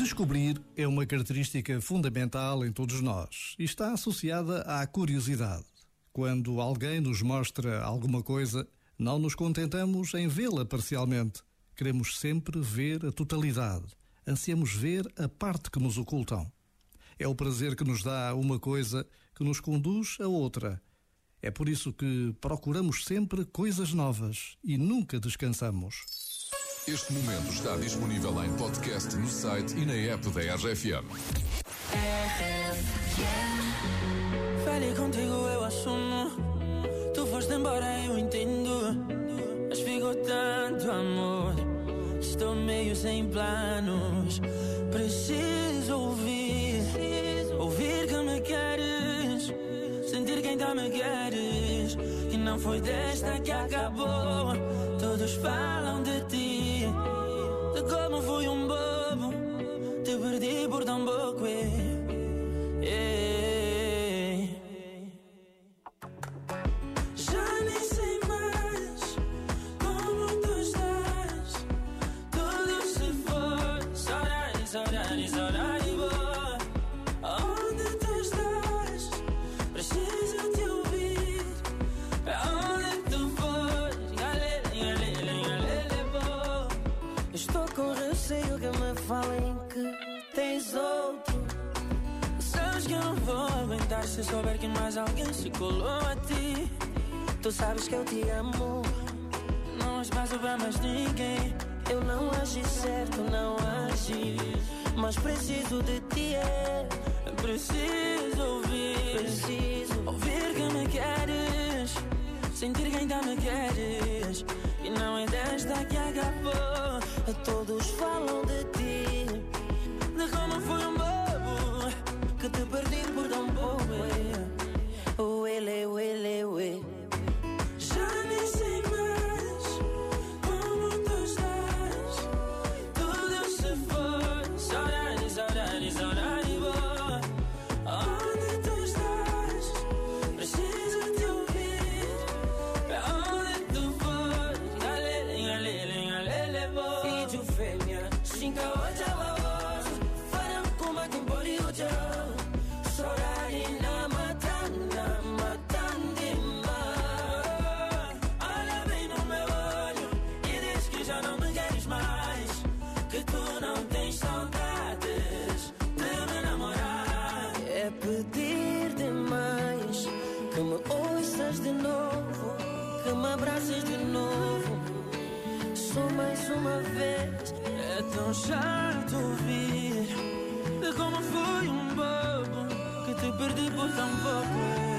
Descobrir é uma característica fundamental em todos nós e está associada à curiosidade. Quando alguém nos mostra alguma coisa, não nos contentamos em vê-la parcialmente. Queremos sempre ver a totalidade. Ansiamos ver a parte que nos ocultam. É o prazer que nos dá uma coisa que nos conduz a outra. É por isso que procuramos sempre coisas novas e nunca descansamos. Este momento está disponível em podcast no site e na app da RFM. Falei contigo, eu assumo. Tu foste embora, eu entendo. Mas ficou tanto amor. Estou meio sem planos. Preciso ouvir. Ouvir que me queres. Sentir que ainda me queres. E não foi desta que acabou. Todos falam de ti. De como fui um bobo. Te perdi por tão pouco. eh. Que me falem que tens outro. Sabes que eu não vou aguentar se souber que mais alguém se colou a ti. Tu sabes que eu te amo. Não espaço para mais ninguém. Eu não agi certo, não agi. Mas preciso de ti, é. Preciso ouvir. Preciso ouvir que me queres. Sentir que ainda me queres. E não é desta que acabou. Todos falam Filho fêmea, xinga hoje a voz. Faram como quem pode odiar. Saudade na matanda, matanda Olha bem no meu olho e diz que já não me queres mais. Que tu não tens saudades de me namorar. É pedir demais que me ouças de novo, que me abraces de novo. Só mais uma vez. É tão chato ouvir de como fui um bobo que te perdi por tão pouco.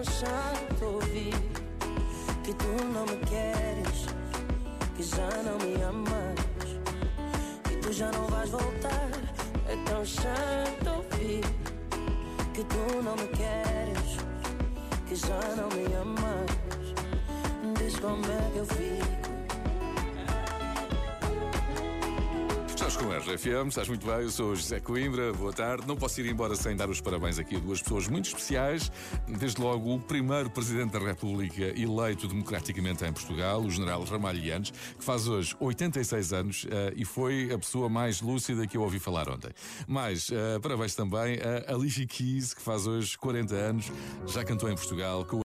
Tão chato ouvir que tu não me queres, que já não me amas, que tu já não vais voltar. É tão chato ouvir que tu não me queres, que já não me amas. Diz como é que eu fico. Com a RFM, estás muito bem, eu sou José Coimbra, boa tarde. Não posso ir embora sem dar os parabéns aqui a duas pessoas muito especiais. Desde logo, o primeiro Presidente da República eleito democraticamente em Portugal, o General Ramalho Yanes, que faz hoje 86 anos eh, e foi a pessoa mais lúcida que eu ouvi falar ontem. Mais, eh, parabéns também a Alicia Keys, que faz hoje 40 anos, já cantou em Portugal